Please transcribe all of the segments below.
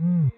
Mm.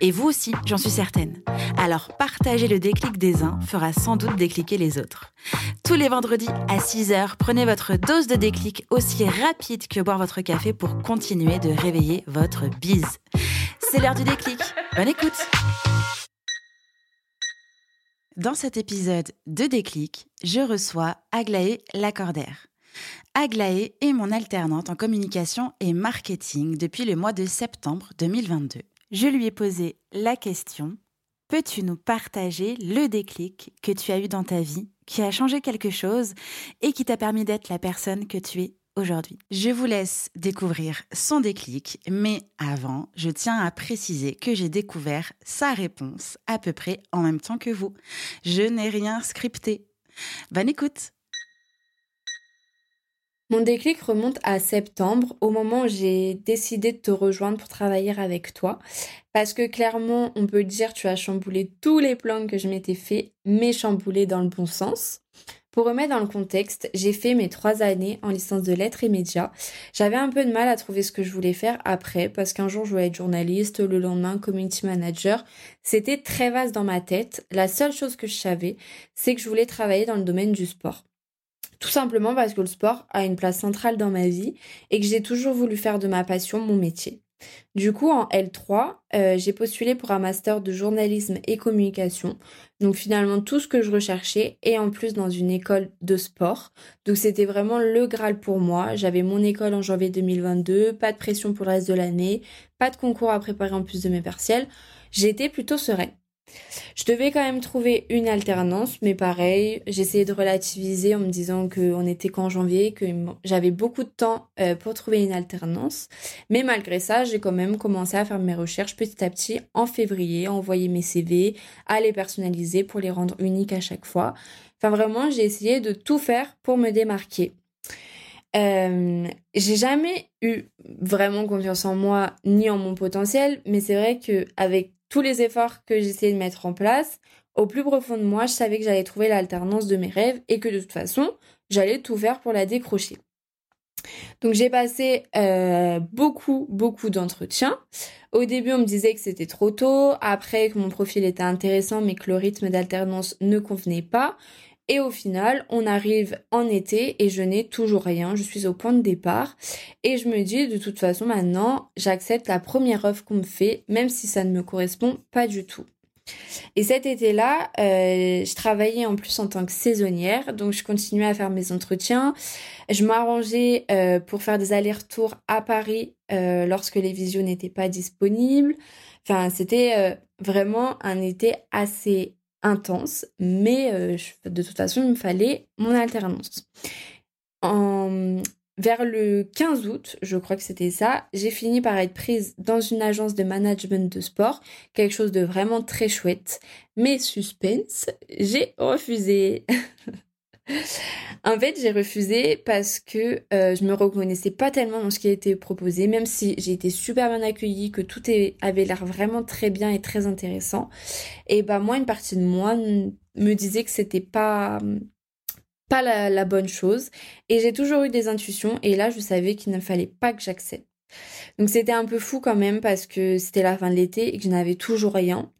Et vous aussi, j'en suis certaine. Alors partager le déclic des uns fera sans doute décliquer les autres. Tous les vendredis à 6h, prenez votre dose de déclic aussi rapide que boire votre café pour continuer de réveiller votre bise. C'est l'heure du déclic. Bonne écoute Dans cet épisode de déclic, je reçois Aglaé Lacordaire. Aglaé est mon alternante en communication et marketing depuis le mois de septembre 2022 je lui ai posé la question Peux-tu nous partager le déclic que tu as eu dans ta vie, qui a changé quelque chose et qui t'a permis d'être la personne que tu es aujourd'hui? Je vous laisse découvrir son déclic, mais avant, je tiens à préciser que j'ai découvert sa réponse à peu près en même temps que vous. Je n'ai rien scripté. Bonne écoute mon déclic remonte à septembre, au moment où j'ai décidé de te rejoindre pour travailler avec toi. Parce que clairement, on peut dire tu as chamboulé tous les plans que je m'étais fait, mais chamboulé dans le bon sens. Pour remettre dans le contexte, j'ai fait mes trois années en licence de lettres et médias. J'avais un peu de mal à trouver ce que je voulais faire après, parce qu'un jour je voulais être journaliste, le lendemain community manager. C'était très vaste dans ma tête. La seule chose que je savais, c'est que je voulais travailler dans le domaine du sport. Tout simplement parce que le sport a une place centrale dans ma vie et que j'ai toujours voulu faire de ma passion mon métier. Du coup, en L3, euh, j'ai postulé pour un master de journalisme et communication. Donc finalement, tout ce que je recherchais et en plus dans une école de sport. Donc c'était vraiment le Graal pour moi. J'avais mon école en janvier 2022, pas de pression pour le reste de l'année, pas de concours à préparer en plus de mes partiels. J'étais plutôt sereine. Je devais quand même trouver une alternance, mais pareil, j'essayais de relativiser en me disant qu'on était qu'en janvier, que j'avais beaucoup de temps euh, pour trouver une alternance. Mais malgré ça, j'ai quand même commencé à faire mes recherches petit à petit en février, envoyer mes CV, à les personnaliser pour les rendre uniques à chaque fois. Enfin vraiment, j'ai essayé de tout faire pour me démarquer. Euh, j'ai jamais eu vraiment confiance en moi ni en mon potentiel, mais c'est vrai que avec tous les efforts que j'essayais de mettre en place, au plus profond de moi, je savais que j'allais trouver l'alternance de mes rêves et que de toute façon, j'allais tout faire pour la décrocher. Donc j'ai passé euh, beaucoup, beaucoup d'entretiens. Au début, on me disait que c'était trop tôt, après que mon profil était intéressant, mais que le rythme d'alternance ne convenait pas. Et au final, on arrive en été et je n'ai toujours rien. Je suis au point de départ. Et je me dis, de toute façon, maintenant, j'accepte la première offre qu'on me fait, même si ça ne me correspond pas du tout. Et cet été-là, euh, je travaillais en plus en tant que saisonnière, donc je continuais à faire mes entretiens. Je m'arrangeais euh, pour faire des allers-retours à Paris euh, lorsque les visios n'étaient pas disponibles. Enfin, c'était vraiment un été assez intense, mais euh, de toute façon, il me fallait mon alternance. En, vers le 15 août, je crois que c'était ça, j'ai fini par être prise dans une agence de management de sport, quelque chose de vraiment très chouette. Mais suspense, j'ai refusé. en fait, j'ai refusé parce que euh, je me reconnaissais pas tellement dans ce qui a été proposé, même si j'ai été super bien accueillie, que tout avait l'air vraiment très bien et très intéressant. Et bah moi, une partie de moi me disait que c'était pas la bonne chose. Et j'ai toujours eu des intuitions. Et là, je savais qu'il ne fallait pas que j'accepte. Donc c'était un peu fou quand même parce que c'était la fin de l'été et que je n'avais toujours rien.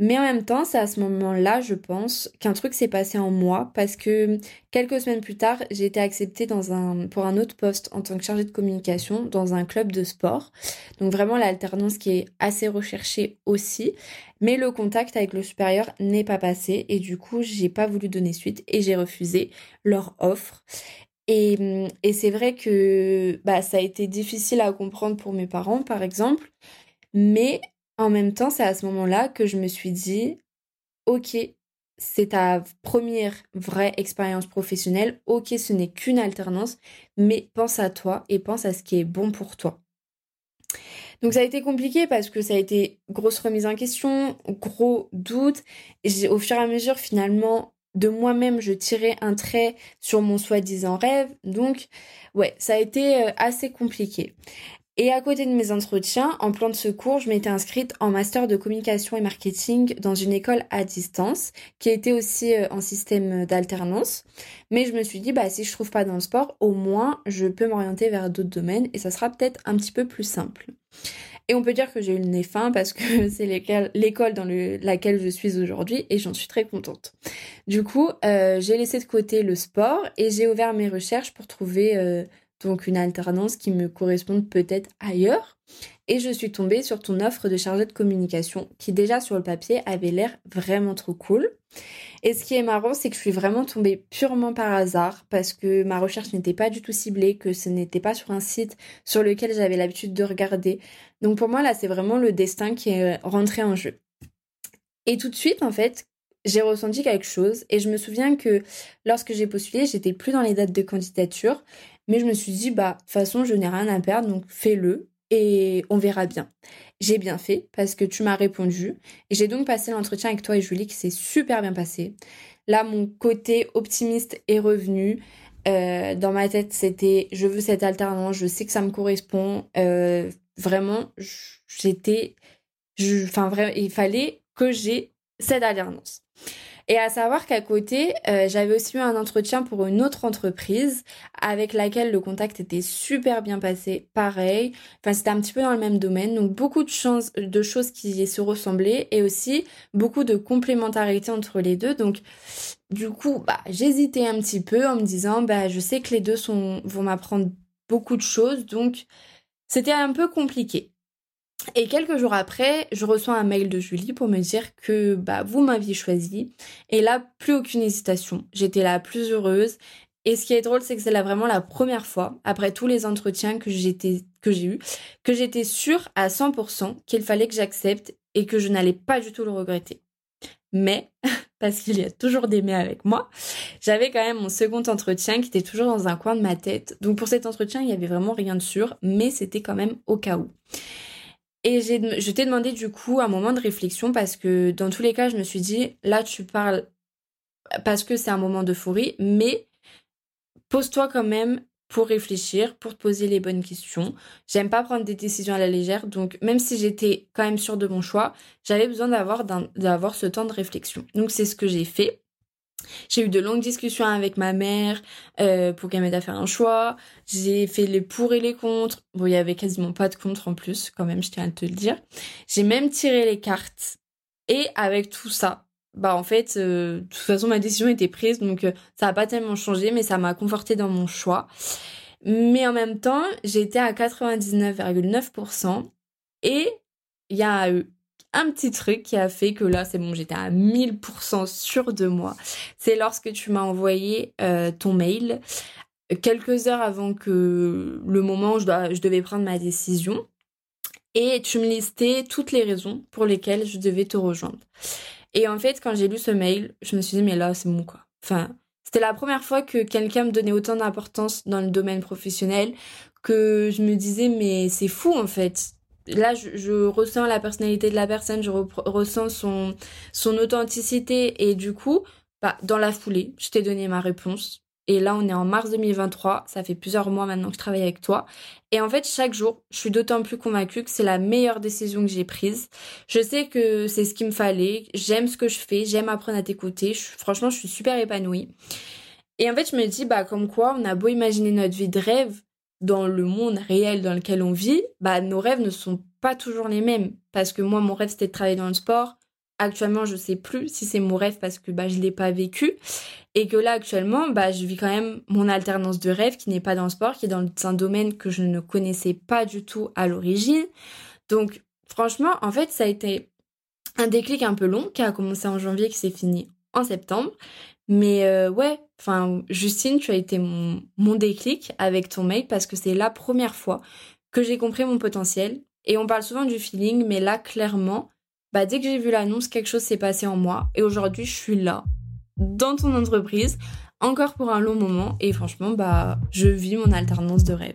Mais en même temps, c'est à ce moment-là, je pense, qu'un truc s'est passé en moi parce que quelques semaines plus tard, j'ai été acceptée dans un, pour un autre poste en tant que chargée de communication dans un club de sport. Donc vraiment l'alternance qui est assez recherchée aussi. Mais le contact avec le supérieur n'est pas passé et du coup, j'ai pas voulu donner suite et j'ai refusé leur offre. Et, c'est vrai que bah, ça a été difficile à comprendre pour mes parents, par exemple. Mais en même temps, c'est à ce moment-là que je me suis dit, ok, c'est ta première vraie expérience professionnelle. Ok, ce n'est qu'une alternance, mais pense à toi et pense à ce qui est bon pour toi. Donc ça a été compliqué parce que ça a été grosse remise en question, gros doute. Au fur et à mesure, finalement, de moi-même, je tirais un trait sur mon soi-disant rêve. Donc, ouais, ça a été euh, assez compliqué. Et à côté de mes entretiens, en plan de secours, je m'étais inscrite en master de communication et marketing dans une école à distance, qui était aussi euh, en système d'alternance. Mais je me suis dit, bah, si je trouve pas dans le sport, au moins, je peux m'orienter vers d'autres domaines et ça sera peut-être un petit peu plus simple. Et on peut dire que j'ai eu le nez fin parce que c'est l'école dans laquelle je suis aujourd'hui et j'en suis très contente. Du coup, euh, j'ai laissé de côté le sport et j'ai ouvert mes recherches pour trouver euh, donc une alternance qui me corresponde peut-être ailleurs. Et je suis tombée sur ton offre de chargée de communication qui déjà sur le papier avait l'air vraiment trop cool. Et ce qui est marrant, c'est que je suis vraiment tombée purement par hasard parce que ma recherche n'était pas du tout ciblée, que ce n'était pas sur un site sur lequel j'avais l'habitude de regarder. Donc pour moi, là, c'est vraiment le destin qui est rentré en jeu. Et tout de suite, en fait, j'ai ressenti quelque chose et je me souviens que lorsque j'ai postulé, j'étais plus dans les dates de candidature mais je me suis dit, bah, de toute façon, je n'ai rien à perdre, donc fais-le et on verra bien. J'ai bien fait parce que tu m'as répondu et j'ai donc passé l'entretien avec toi et Julie qui s'est super bien passé. Là, mon côté optimiste est revenu. Euh, dans ma tête, c'était je veux cette alternance, je sais que ça me correspond. Euh, vraiment, j'étais. Enfin, vraiment, il fallait que j'ai cette alternance. Et à savoir qu'à côté, euh, j'avais aussi eu un entretien pour une autre entreprise avec laquelle le contact était super bien passé. Pareil, enfin c'était un petit peu dans le même domaine, donc beaucoup de, chances, de choses qui se ressemblaient et aussi beaucoup de complémentarité entre les deux. Donc du coup, bah, j'hésitais un petit peu en me disant, bah, je sais que les deux vont m'apprendre beaucoup de choses, donc c'était un peu compliqué. Et quelques jours après, je reçois un mail de Julie pour me dire que bah vous m'aviez choisi. Et là, plus aucune hésitation. J'étais la plus heureuse. Et ce qui est drôle, c'est que c'est là vraiment la première fois, après tous les entretiens que j'étais que j'ai eu, que j'étais sûre à 100% qu'il fallait que j'accepte et que je n'allais pas du tout le regretter. Mais, parce qu'il y a toujours des mais avec moi, j'avais quand même mon second entretien qui était toujours dans un coin de ma tête. Donc pour cet entretien, il y avait vraiment rien de sûr, mais c'était quand même au cas où. Et je t'ai demandé du coup un moment de réflexion parce que dans tous les cas, je me suis dit, là tu parles parce que c'est un moment d'euphorie, mais pose-toi quand même pour réfléchir, pour te poser les bonnes questions. J'aime pas prendre des décisions à la légère, donc même si j'étais quand même sûre de mon choix, j'avais besoin d'avoir d'avoir ce temps de réflexion. Donc c'est ce que j'ai fait. J'ai eu de longues discussions avec ma mère euh, pour qu'elle m'aide à faire un choix. J'ai fait les pour et les contre. Bon, il y avait quasiment pas de contre en plus, quand même, je tiens à te le dire. J'ai même tiré les cartes. Et avec tout ça, bah en fait, euh, de toute façon, ma décision était prise, donc euh, ça a pas tellement changé, mais ça m'a conforté dans mon choix. Mais en même temps, j'étais à 99,9% et il y a eu un petit truc qui a fait que là, c'est bon, j'étais à 1000% sûre de moi. C'est lorsque tu m'as envoyé euh, ton mail quelques heures avant que le moment où je, je devais prendre ma décision. Et tu me listais toutes les raisons pour lesquelles je devais te rejoindre. Et en fait, quand j'ai lu ce mail, je me suis dit, mais là, c'est bon, quoi. Enfin, c'était la première fois que quelqu'un me donnait autant d'importance dans le domaine professionnel que je me disais, mais c'est fou, en fait là je, ressens la personnalité de la personne, je ressens son son authenticité et du coup, bah dans la foulée, je t'ai donné ma réponse. Et là, on est en mars 2023, ça fait plusieurs mois maintenant que je travaille avec toi. Et en fait, chaque jour, je suis d'autant plus convaincue que c'est la meilleure décision que j'ai prise. Je sais que c'est ce qu'il me fallait, j'aime ce que je fais, j'aime apprendre à t'écouter. Franchement, je suis super épanouie. Et en fait, je me dis, bah, comme quoi, on a beau imaginer notre vie de rêve, dans le monde réel dans lequel on vit, bah, nos rêves ne sont pas toujours les mêmes. Parce que moi, mon rêve, c'était de travailler dans le sport. Actuellement, je sais plus si c'est mon rêve parce que bah, je l'ai pas vécu. Et que là, actuellement, bah, je vis quand même mon alternance de rêve qui n'est pas dans le sport, qui est dans un domaine que je ne connaissais pas du tout à l'origine. Donc, franchement, en fait, ça a été un déclic un peu long qui a commencé en janvier, qui s'est fini en septembre. Mais euh, ouais, enfin, Justine, tu as été mon, mon déclic avec ton mail parce que c'est la première fois que j'ai compris mon potentiel. Et on parle souvent du feeling, mais là, clairement, bah dès que j'ai vu l'annonce, quelque chose s'est passé en moi et aujourd'hui je suis là dans ton entreprise encore pour un long moment et franchement bah je vis mon alternance de rêve.